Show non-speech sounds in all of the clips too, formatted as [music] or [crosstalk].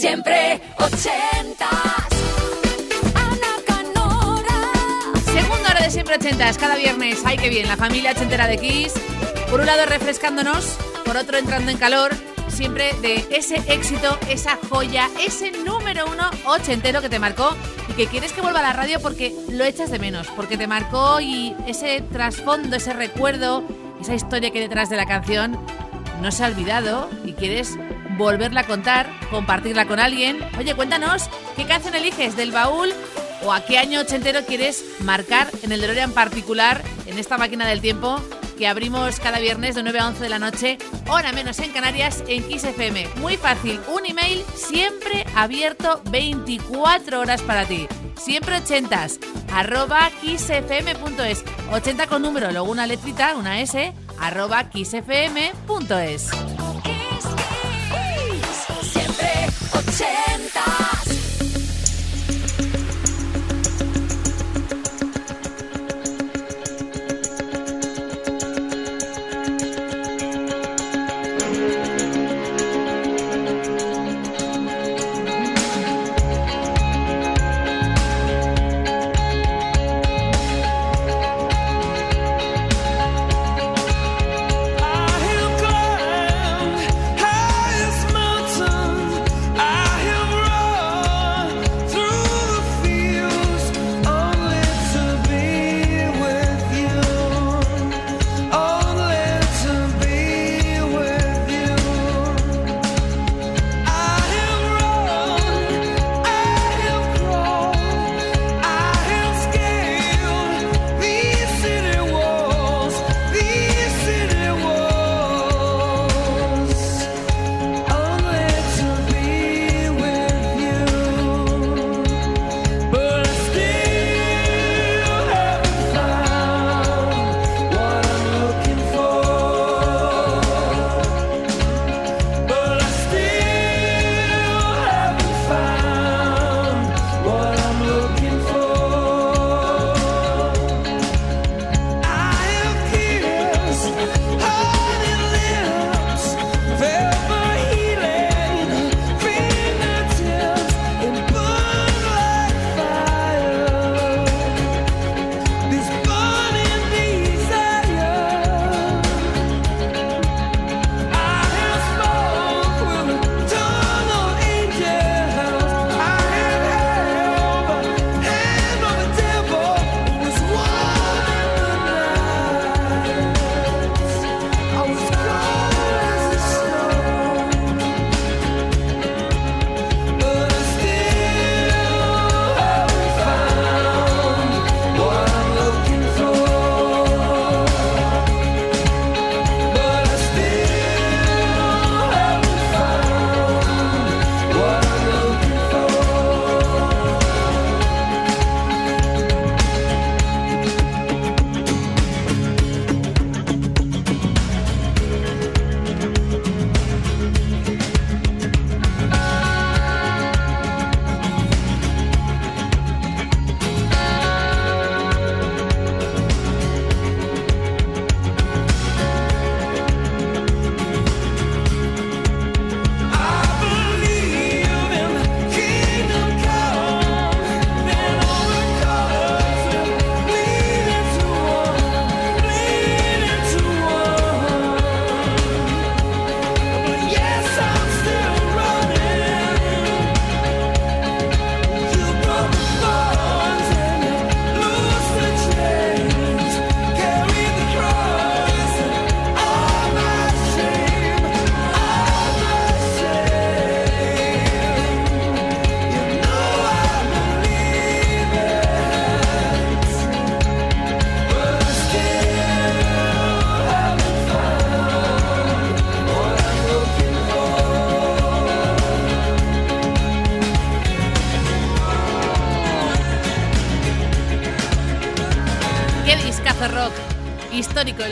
Siempre ochentas. Ana Canora. Segunda hora de siempre ochentas, cada viernes. Ay, qué bien, la familia ochentera de Kiss. Por un lado refrescándonos, por otro entrando en calor. Siempre de ese éxito, esa joya, ese número uno ochentero que te marcó y que quieres que vuelva a la radio porque lo echas de menos, porque te marcó y ese trasfondo, ese recuerdo, esa historia que hay detrás de la canción no se ha olvidado y quieres volverla a contar, compartirla con alguien. Oye, cuéntanos qué canción eliges del baúl o a qué año ochentero quieres marcar en el DeLorean particular, en esta máquina del tiempo que abrimos cada viernes de 9 a 11 de la noche, hora menos en Canarias, en Kiss FM. Muy fácil, un email siempre abierto 24 horas para ti. Siempre ochentas, arroba kissfm.es. 80 con número, luego una letrita, una S, arroba kissfm.es. ochentas.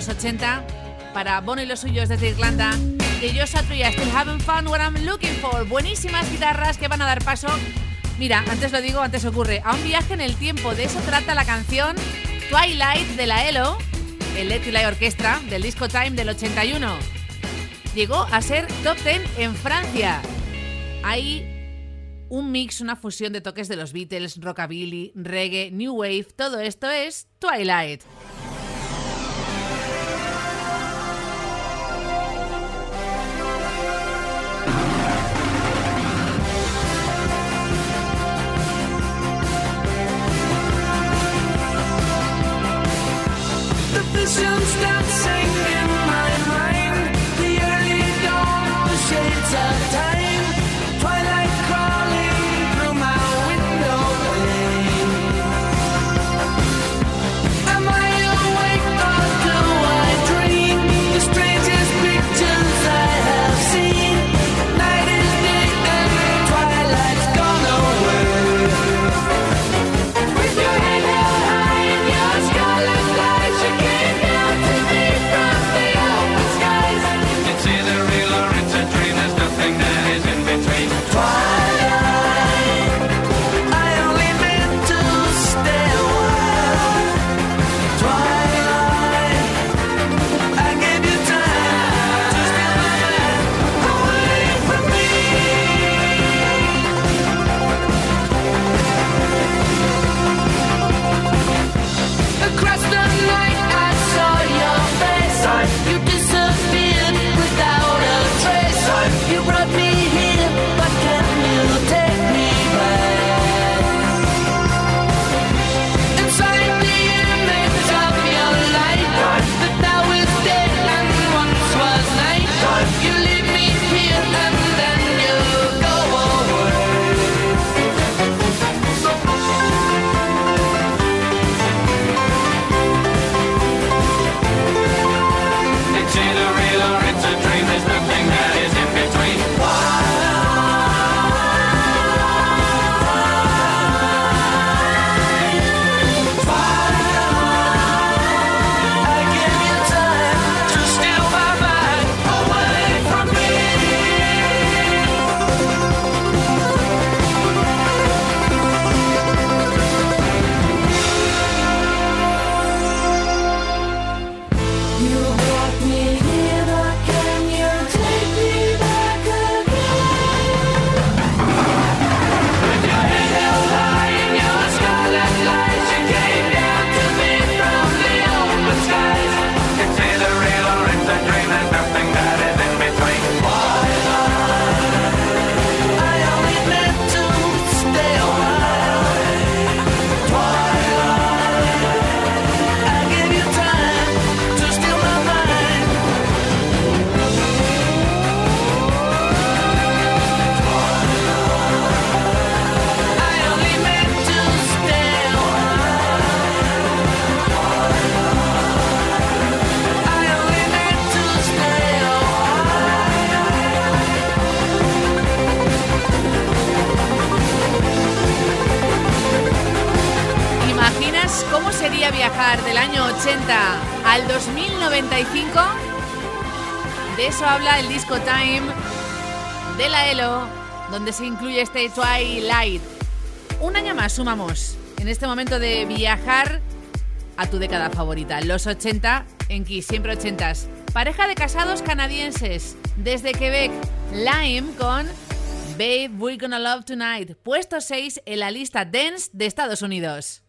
los 80 para Bono y los suyos desde Irlanda. Y yo Satria, Still Haven't Found What I'm Looking For. Buenísimas guitarras que van a dar paso. Mira, antes lo digo, antes ocurre. A un viaje en el tiempo. De eso trata la canción Twilight de la ELO, el Let Light Orquestra, del disco Time del 81. Llegó a ser top 10 en Francia. Hay un mix, una fusión de toques de los Beatles, rockabilly, reggae, new wave. Todo esto es Twilight. ¿Cómo sería viajar del año 80 al 2095? De eso habla el disco Time de la ELO, donde se incluye este Twilight. Un año más sumamos en este momento de viajar a tu década favorita, los 80 en Kiss, siempre 80s. Pareja de casados canadienses desde Quebec, Lime con Babe, We're Gonna Love Tonight, puesto 6 en la lista Dance de Estados Unidos.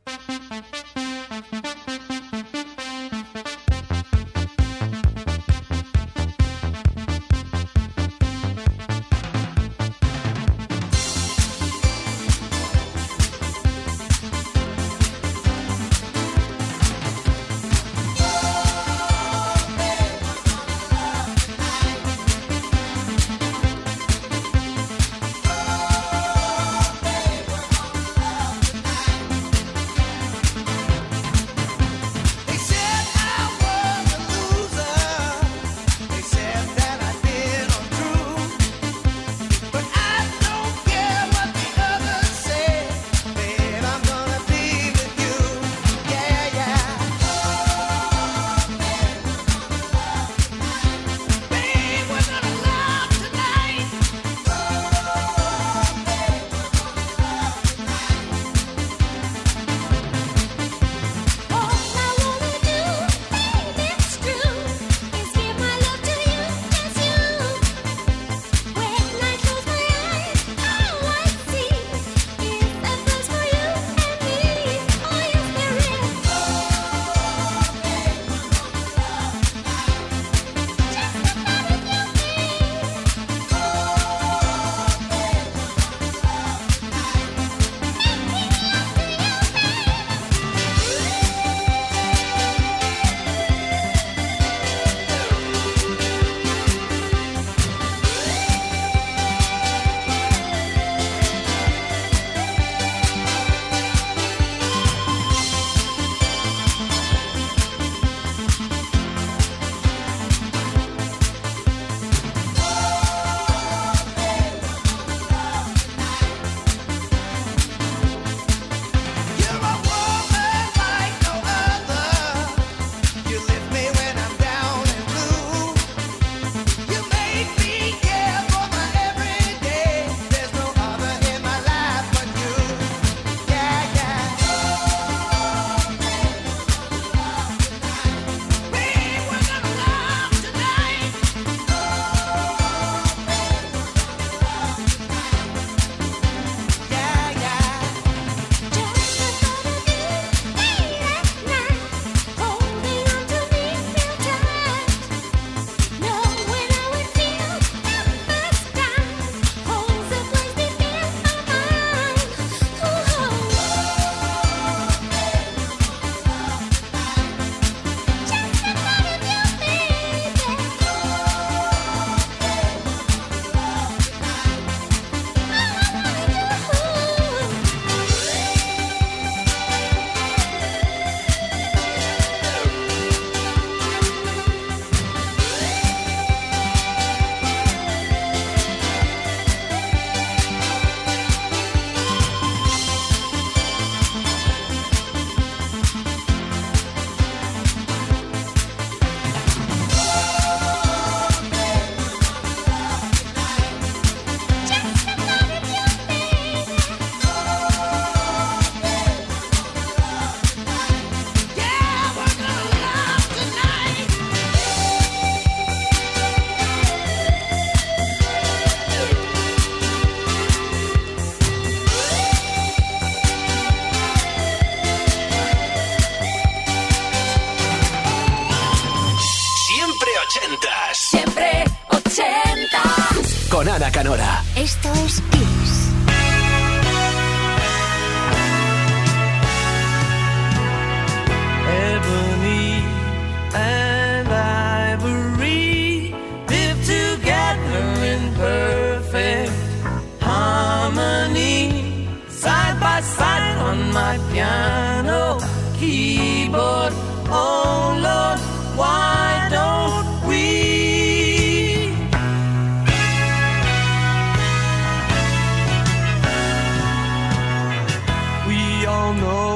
We all know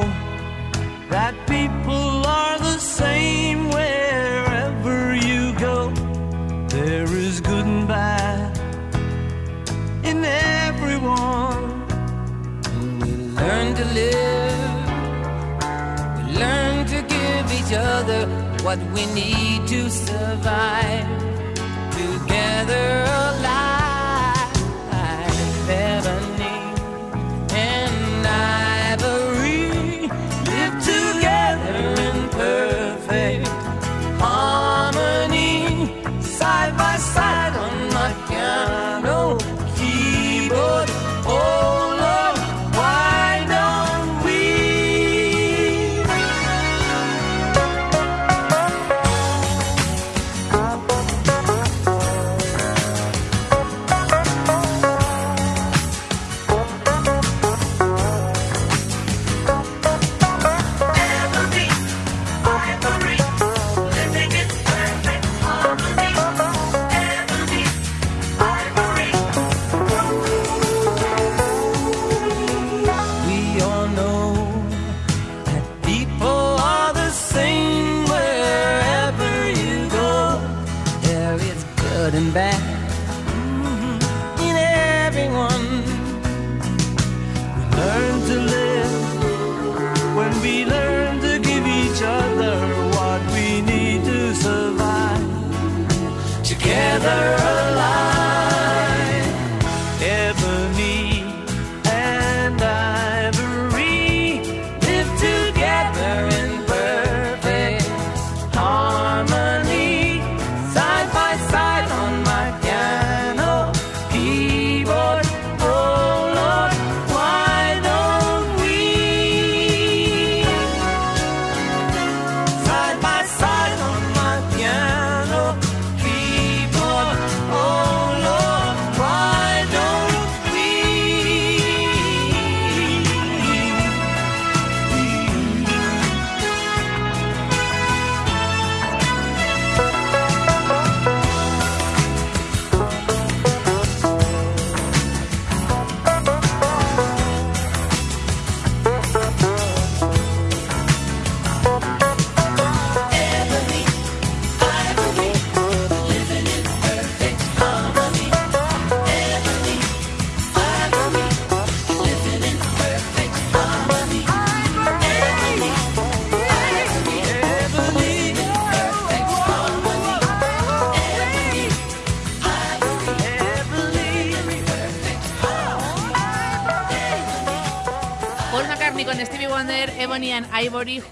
that people are the same wherever you go. There is good and bad in everyone. And we learn to live, we learn to give each other what we need to survive. Together alive,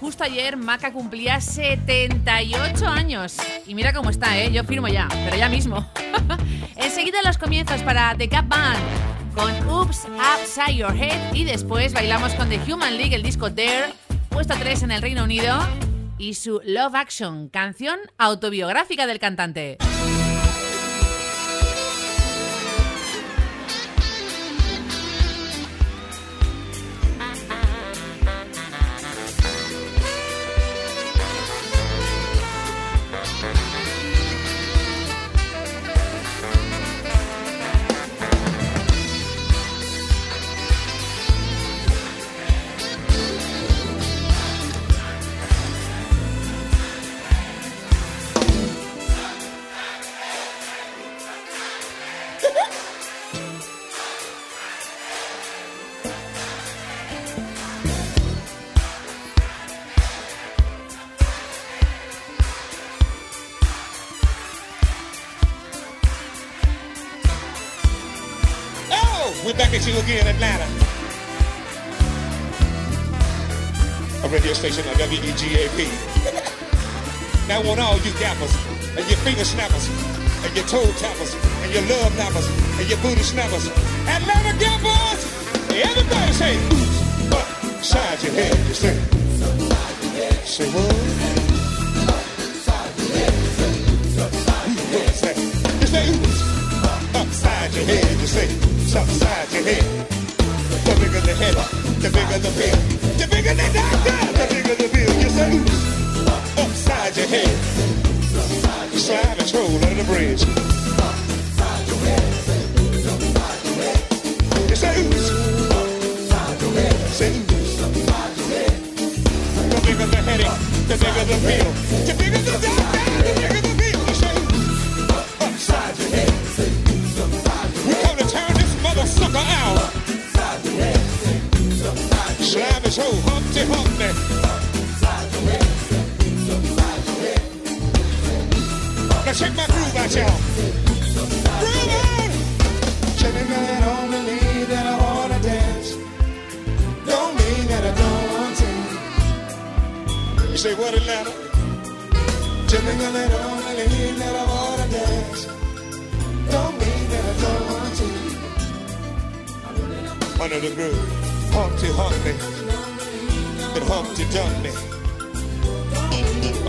Justo ayer Maca cumplía 78 años. Y mira cómo está, ¿eh? Yo firmo ya, pero ya mismo. [laughs] Enseguida los comienzos para The Cap Band con Oops Upside Your Head. Y después bailamos con The Human League, el disco Dare, puesto 3 en el Reino Unido. Y su Love Action, canción autobiográfica del cantante. We're back at you again, Atlanta. A radio station on WEGAP. now, want all you gappers and your finger snappers and your toe tappers, and your love nappers, and your booty snappers. Atlanta gappers, everybody say, oops, upside your head, you say. Say what? You say, you say, upside your head, you say, upside your head. The bigger the head, the bigger the bill. The bigger the doctor, the bigger the bill. You say, upside your head. Slide and under the bridge. You. The bigger the. The bigger the doctor, the bigger the Check it out, I don't believe that I wanna dance. Don't mean that I don't want to. You say what, Atlanta? That I don't believe that I wanna dance. Don't mean that I don't want to. Under the groove, Humpty Humpty, and Humpty Dumpty.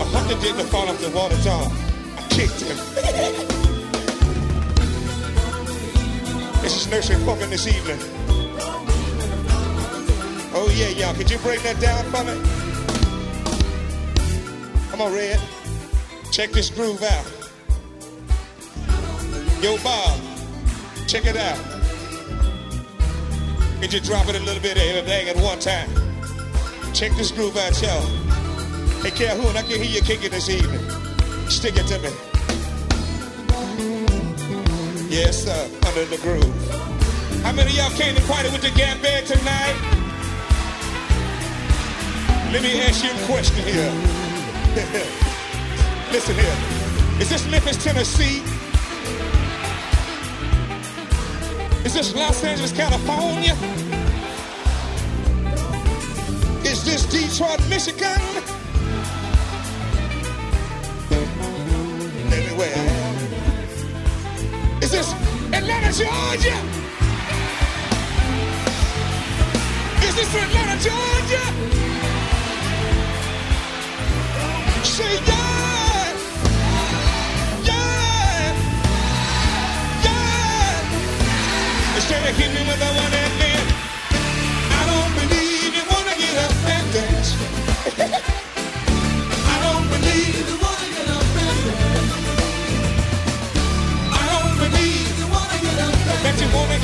A Humpty didn't fall off the water jar. This is nursery fucking this evening. Oh yeah, y'all. Could you break that down for me? Come on, Red. Check this groove out. Yo, Bob. Check it out. Could you drop it a little bit of everything at one time? Check this groove out, y'all. Hey, Calhoun, I can hear you kicking this evening. Stick it to me. Yes, sir. Under the groove. How many of y'all came to party with the Gap Band tonight? Let me ask you a question here. [laughs] Listen here. Is this Memphis, Tennessee? Is this Los Angeles, California? Is this Detroit, Michigan? Atlanta, Georgia? Is this Atlanta, Georgia? Say yeah, yeah, yeah. Instead of hitting with the one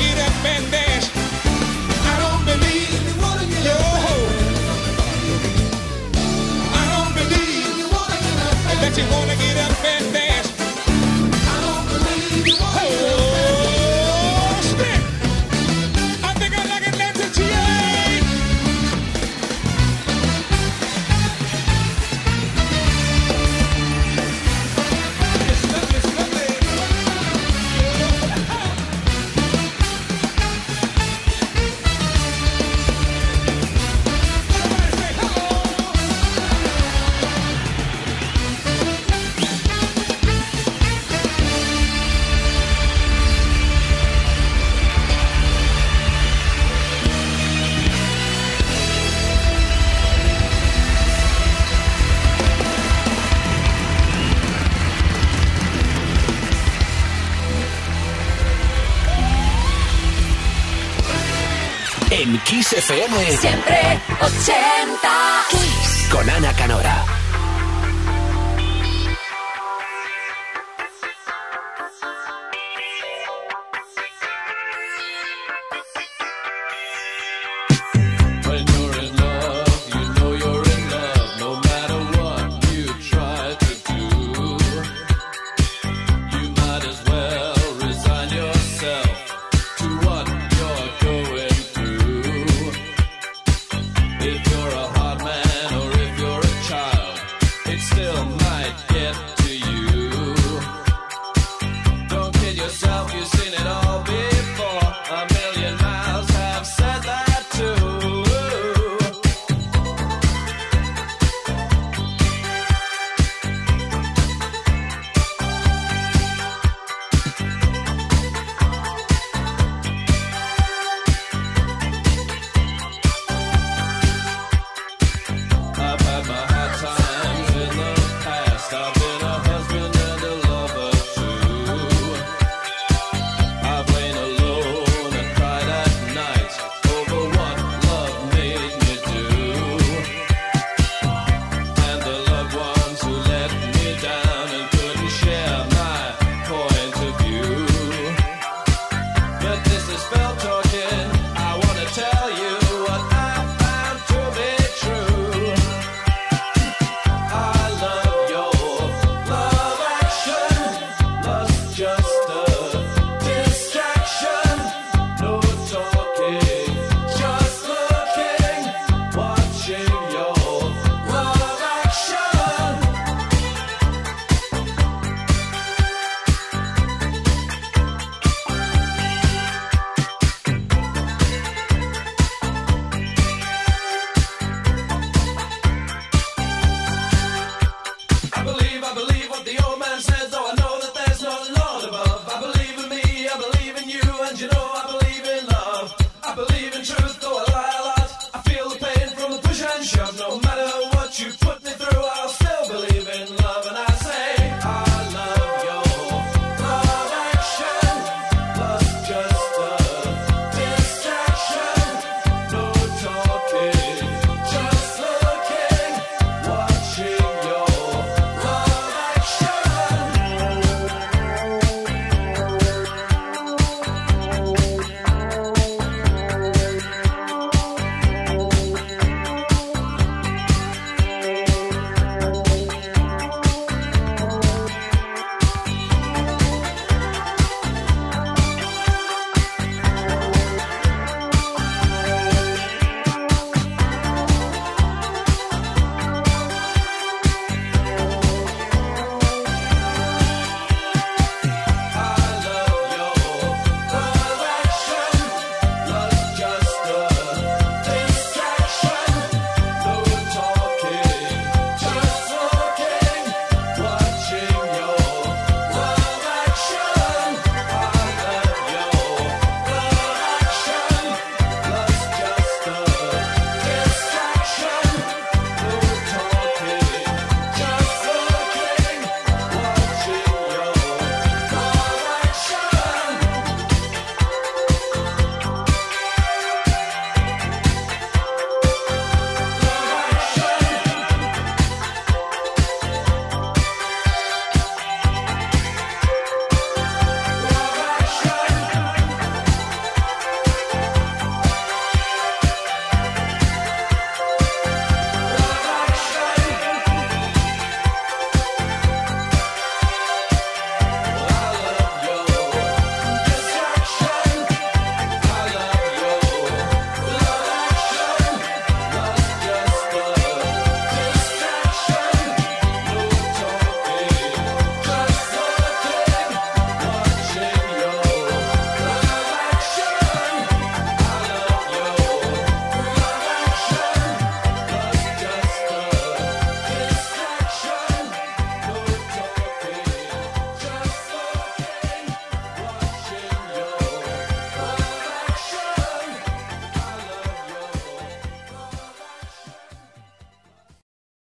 you Kiss FM Siempre ochenta. con Ana Canora.